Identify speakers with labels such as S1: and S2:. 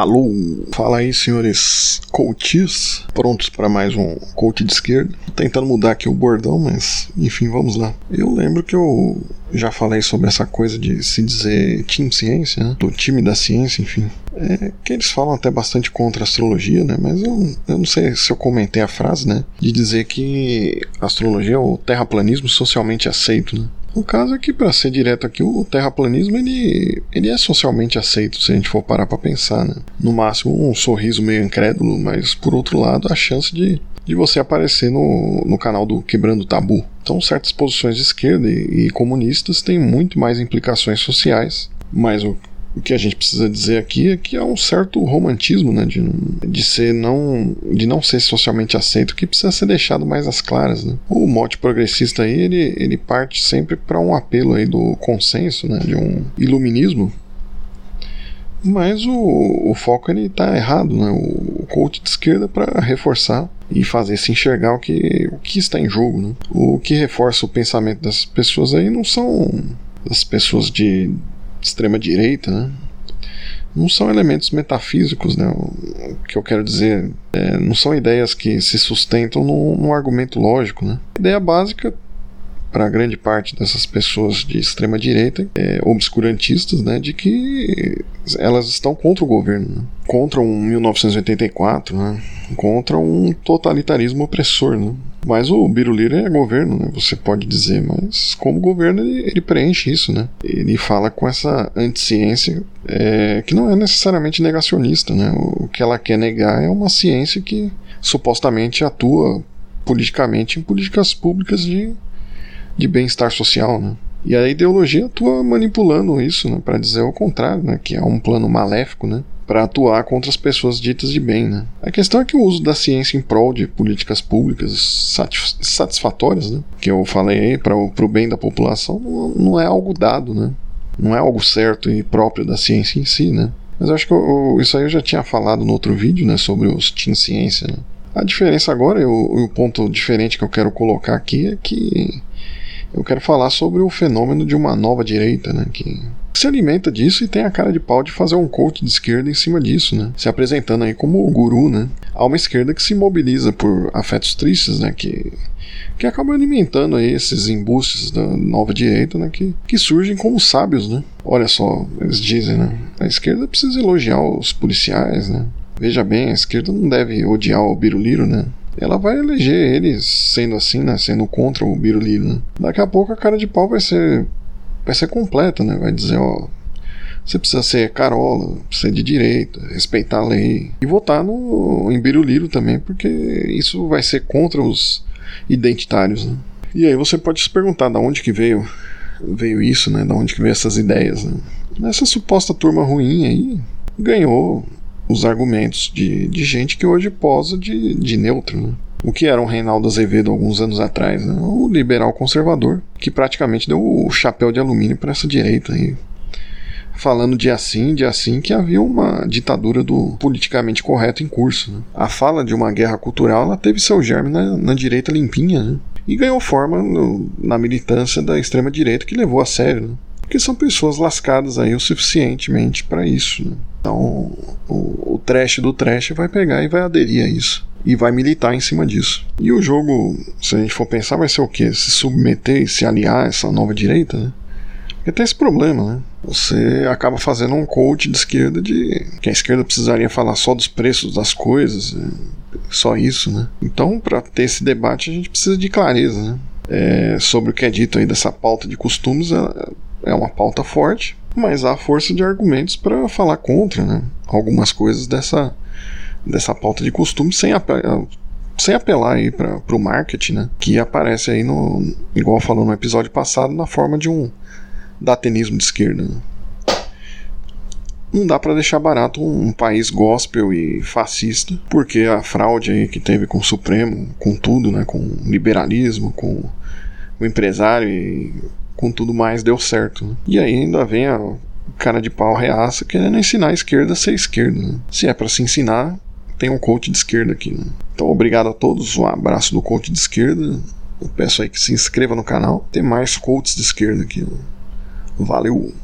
S1: Alô, fala aí, senhores coaches, prontos para mais um coach de esquerda. Tentando mudar aqui o bordão, mas enfim, vamos lá. Eu lembro que eu já falei sobre essa coisa de se dizer team ciência, né? do time da ciência, enfim. É, que eles falam até bastante contra a astrologia, né? Mas eu, eu não sei se eu comentei a frase, né? De dizer que astrologia é o terraplanismo socialmente aceito, né? O caso é que, para ser direto aqui, o terraplanismo ele, ele é socialmente aceito se a gente for parar para pensar, né? No máximo um sorriso meio incrédulo, mas por outro lado a chance de, de você aparecer no, no canal do Quebrando Tabu. Então certas posições de esquerda e, e comunistas têm muito mais implicações sociais, mas o o que a gente precisa dizer aqui é que há um certo romantismo, né, de, de ser não de não ser socialmente aceito, que precisa ser deixado mais às claras, né? O mote progressista aí, ele, ele parte sempre para um apelo aí do consenso, né, de um iluminismo. Mas o, o foco ele tá errado, né? O, o coach de esquerda para reforçar e fazer se enxergar o que, o que está em jogo, né? O que reforça o pensamento das pessoas aí não são as pessoas de extrema direita, né? não são elementos metafísicos, né? O que eu quero dizer é, não são ideias que se sustentam num, num argumento lógico, né? A ideia básica para grande parte dessas pessoas de extrema direita, é, obscurantistas, né, de que elas estão contra o governo, né? contra um 1984, né? contra um totalitarismo opressor, né? Mas o Biruliro é governo, né? Você pode dizer, mas como governo ele, ele preenche isso, né? Ele fala com essa anticiência é, que não é necessariamente negacionista, né? O que ela quer negar é uma ciência que supostamente atua politicamente em políticas públicas de, de bem-estar social, né? E a ideologia atua manipulando isso, né, para dizer o contrário, né, que é um plano maléfico, né, para atuar contra as pessoas ditas de bem. Né. A questão é que o uso da ciência em prol de políticas públicas satisfatórias, né, que eu falei para o bem da população, não, é algo dado, né, não é algo certo e próprio da ciência em si. Né. Mas eu acho que eu, isso aí eu já tinha falado no outro vídeo, né, sobre os Team Ciência. Né. A diferença agora, e o ponto diferente que eu quero colocar aqui é que eu quero falar sobre o fenômeno de uma nova direita, né, que se alimenta disso e tem a cara de pau de fazer um coach de esquerda em cima disso, né, se apresentando aí como o guru, né. Há uma esquerda que se mobiliza por afetos tristes, né, que que acaba alimentando aí esses embustes da nova direita, né, que, que surgem como sábios, né. Olha só, eles dizem, né, a esquerda precisa elogiar os policiais, né. Veja bem, a esquerda não deve odiar o Biruliro, né? Ela vai eleger ele sendo assim, né? Sendo contra o Biruliro, né? Daqui a pouco a cara de pau vai ser vai ser completa, né? Vai dizer, ó, você precisa ser carola, ser de direita, respeitar a lei e votar no em Biruliro também, porque isso vai ser contra os identitários, né? E aí você pode se perguntar da onde que veio veio isso, né? Da onde que veio essas ideias, né? Essa suposta turma ruim aí ganhou os argumentos de, de gente que hoje posa de, de neutro, né? O que era um Reinaldo Azevedo alguns anos atrás, né? o liberal conservador, que praticamente deu o chapéu de alumínio para essa direita aí. Falando de assim, de assim, que havia uma ditadura do politicamente correto em curso. Né? A fala de uma guerra cultural ela teve seu germe na, na direita limpinha, né? e ganhou forma no, na militância da extrema-direita que levou a sério. Porque são pessoas lascadas aí o suficientemente para isso. Né? Então o, o trash do trash vai pegar e vai aderir a isso. E vai militar em cima disso. E o jogo, se a gente for pensar, vai ser o quê? Se submeter e se aliar a essa nova direita, né? Porque tem esse problema, né? Você acaba fazendo um coach de esquerda de que a esquerda precisaria falar só dos preços das coisas, né? só isso, né? Então, para ter esse debate, a gente precisa de clareza, né? É, sobre o que é dito aí dessa pauta de costumes, é uma pauta forte, mas há força de argumentos para falar contra né, algumas coisas dessa, dessa pauta de costume sem, apelar, sem apelar aí para o marketing, né, que aparece aí no, igual falou no episódio passado, na forma de um datanismo de esquerda. Né. Não dá para deixar barato um, um país gospel e fascista, porque a fraude aí que teve com o Supremo, com tudo, né, com o liberalismo, com o empresário e com tudo mais deu certo. Né? E aí ainda vem a cara de pau reaça querendo ensinar a esquerda a ser esquerda. Né? Se é para se ensinar, tem um coach de esquerda aqui. Né? Então obrigado a todos, um abraço do coach de esquerda. Eu peço aí que se inscreva no canal. Tem mais coaches de esquerda aqui. Né? Valeu!